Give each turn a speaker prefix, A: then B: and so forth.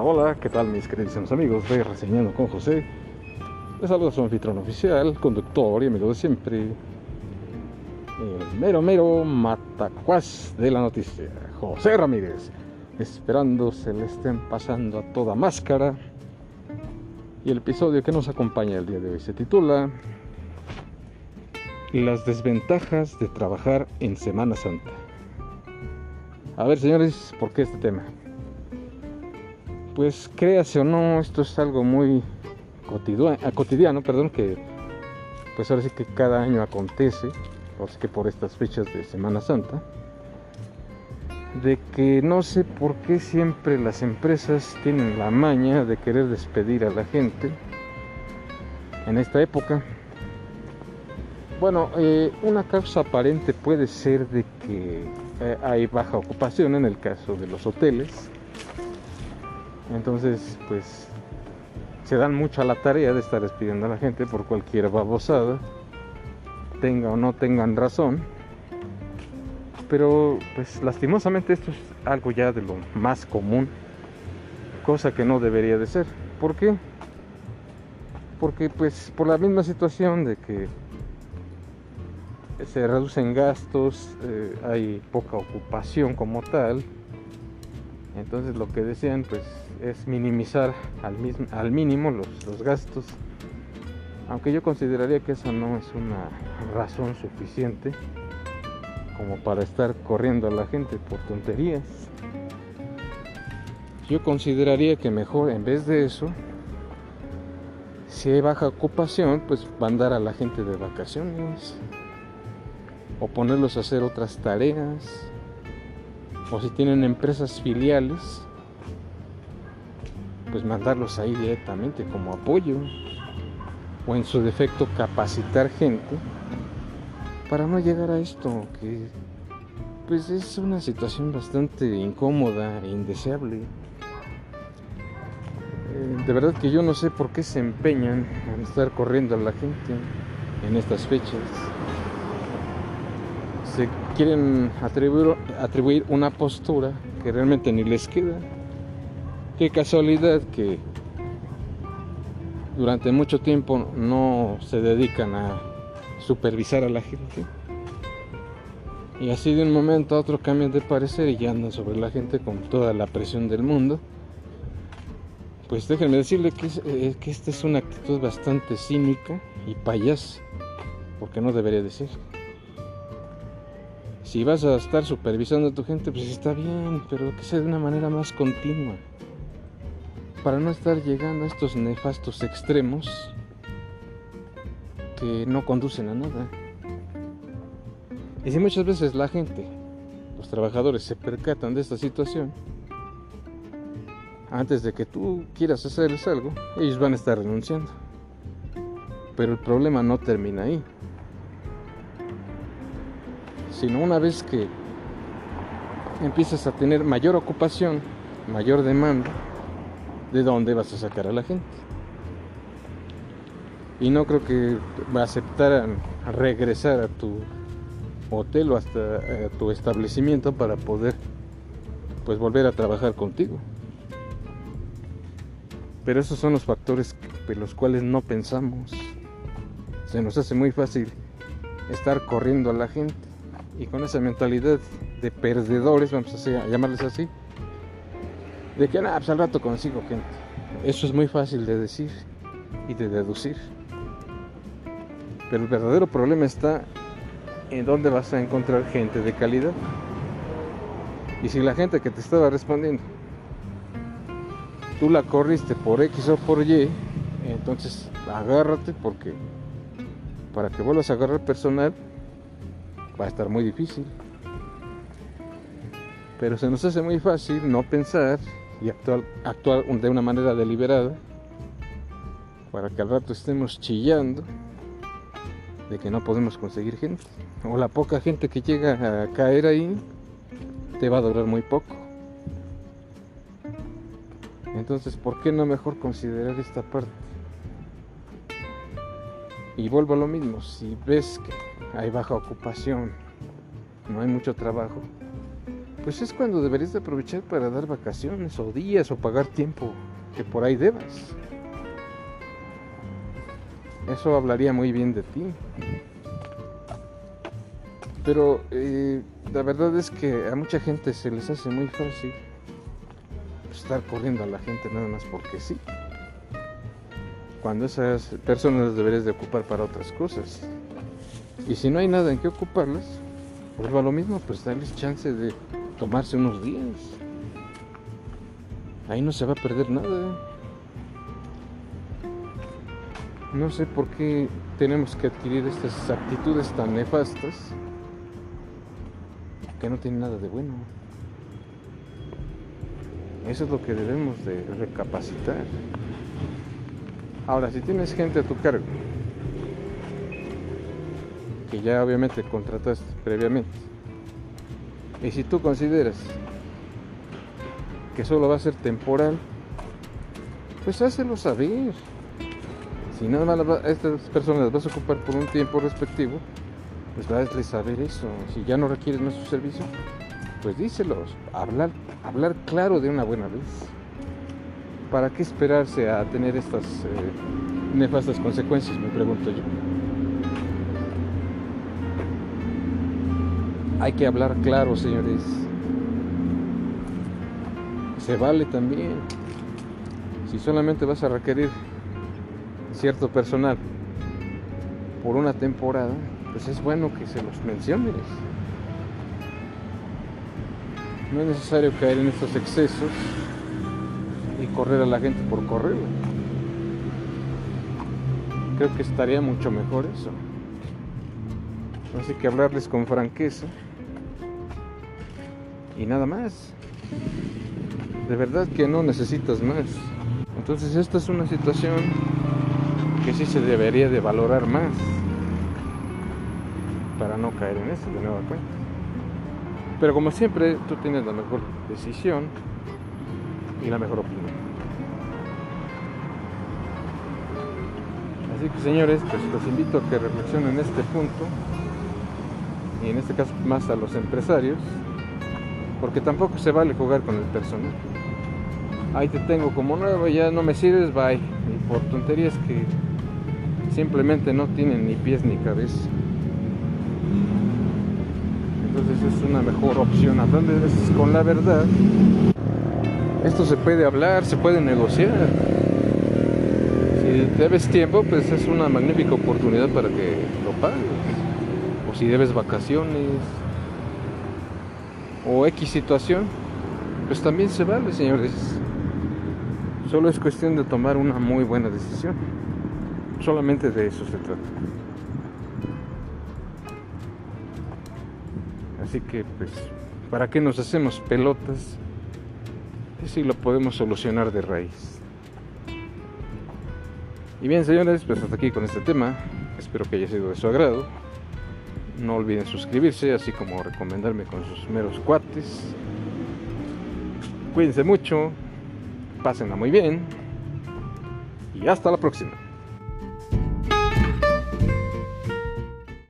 A: Hola, hola, ¿qué tal mis queridos amigos de Reseñando con José? Les saluda su anfitrión oficial, conductor y amigo de siempre, el mero mero matacuás de la noticia, José Ramírez, esperando se le estén pasando a toda máscara. Y el episodio que nos acompaña el día de hoy se titula Las desventajas de trabajar en Semana Santa. A ver señores, ¿por qué este tema? Pues créase o no, esto es algo muy cotidiano, ah, cotidiano perdón, que pues ahora sí que cada año acontece, o sea que por estas fechas de Semana Santa, de que no sé por qué siempre las empresas tienen la maña de querer despedir a la gente en esta época. Bueno, eh, una causa aparente puede ser de que eh, hay baja ocupación en el caso de los hoteles, entonces, pues se dan mucho a la tarea de estar despidiendo a la gente por cualquier babosada, tenga o no tengan razón. Pero pues lastimosamente esto es algo ya de lo más común, cosa que no debería de ser. ¿Por qué? Porque pues por la misma situación de que se reducen gastos, eh, hay poca ocupación como tal, entonces lo que desean pues es minimizar al, mismo, al mínimo los, los gastos. Aunque yo consideraría que eso no es una razón suficiente como para estar corriendo a la gente por tonterías. Yo consideraría que mejor en vez de eso, si hay baja ocupación, pues mandar a la gente de vacaciones o ponerlos a hacer otras tareas o si tienen empresas filiales, pues mandarlos ahí directamente como apoyo o en su defecto capacitar gente para no llegar a esto que pues es una situación bastante incómoda e indeseable. Eh, de verdad que yo no sé por qué se empeñan en estar corriendo a la gente en estas fechas se quieren atribuir, una postura que realmente ni les queda. Qué casualidad que durante mucho tiempo no se dedican a supervisar a la gente. Y así de un momento a otro cambian de parecer y ya andan sobre la gente con toda la presión del mundo. Pues déjenme decirle que, eh, que esta es una actitud bastante cínica y payas, porque no debería decir. Si vas a estar supervisando a tu gente, pues está bien, pero que sea de una manera más continua. Para no estar llegando a estos nefastos extremos que no conducen a nada. Y si muchas veces la gente, los trabajadores, se percatan de esta situación, antes de que tú quieras hacerles algo, ellos van a estar renunciando. Pero el problema no termina ahí sino una vez que empiezas a tener mayor ocupación, mayor demanda, ¿de dónde vas a sacar a la gente? Y no creo que va a aceptar regresar a tu hotel o hasta a tu establecimiento para poder pues volver a trabajar contigo. Pero esos son los factores de los cuales no pensamos. Se nos hace muy fácil estar corriendo a la gente y con esa mentalidad de perdedores, vamos a, llamarles así, de que nada, pues al rato consigo gente. Eso es muy fácil de decir y de deducir. Pero el verdadero problema está en dónde vas a encontrar gente de calidad. Y si la gente que te estaba respondiendo, tú la corriste por X o por Y, entonces agárrate porque para que vuelvas a agarrar personal va a estar muy difícil. Pero se nos hace muy fácil no pensar y actuar, de una manera deliberada para que al rato estemos chillando de que no podemos conseguir gente. O la poca gente que llega a caer ahí te va a durar muy poco. Entonces, ¿por qué no mejor considerar esta parte? Y vuelvo a lo mismo, si ves que hay baja ocupación, no hay mucho trabajo, pues es cuando deberías de aprovechar para dar vacaciones o días o pagar tiempo que por ahí debas. Eso hablaría muy bien de ti. Pero eh, la verdad es que a mucha gente se les hace muy fácil estar corriendo a la gente nada más porque sí. Cuando esas personas las deberías de ocupar para otras cosas. Y si no hay nada en que ocuparlas, vuelvo a lo mismo, pues darles chance de tomarse unos días. Ahí no se va a perder nada. No sé por qué tenemos que adquirir estas actitudes tan nefastas que no tienen nada de bueno. Eso es lo que debemos de recapacitar. Ahora, si tienes gente a tu cargo, que ya obviamente contrataste previamente, y si tú consideras que solo va a ser temporal, pues hácelo saber. Si nada más a estas personas las vas a ocupar por un tiempo respectivo, pues a saber eso. Si ya no requieres más su servicio, pues díselos. Hablar, hablar claro de una buena vez. ¿Para qué esperarse a tener estas eh, nefastas consecuencias? Me pregunto yo. Hay que hablar claro, señores. Se vale también. Si solamente vas a requerir cierto personal por una temporada, pues es bueno que se los menciones. No es necesario caer en estos excesos y correr a la gente por correr. Creo que estaría mucho mejor eso. Así que hablarles con franqueza y nada más. De verdad que no necesitas más. Entonces esta es una situación que sí se debería de valorar más para no caer en eso de nueva cuenta. Pero como siempre, tú tienes la mejor decisión y la mejor opinión. Así que señores, pues los invito a que reflexionen en este punto y en este caso más a los empresarios, porque tampoco se vale jugar con el personal. Ahí te tengo como nuevo, ya no me sirves, bye. Y por tonterías que simplemente no tienen ni pies ni cabeza entonces es una mejor opción. Hablando de veces con la verdad, esto se puede hablar, se puede negociar. Si debes tiempo, pues es una magnífica oportunidad para que lo pagues. O si debes vacaciones o X situación, pues también se vale, señores. Solo es cuestión de tomar una muy buena decisión. Solamente de eso se trata. Así que, pues, ¿para qué nos hacemos pelotas? Si lo podemos solucionar de raíz. Y bien, señores, pues hasta aquí con este tema. Espero que haya sido de su agrado. No olviden suscribirse, así como recomendarme con sus meros cuates. Cuídense mucho, pásenla muy bien y hasta la próxima.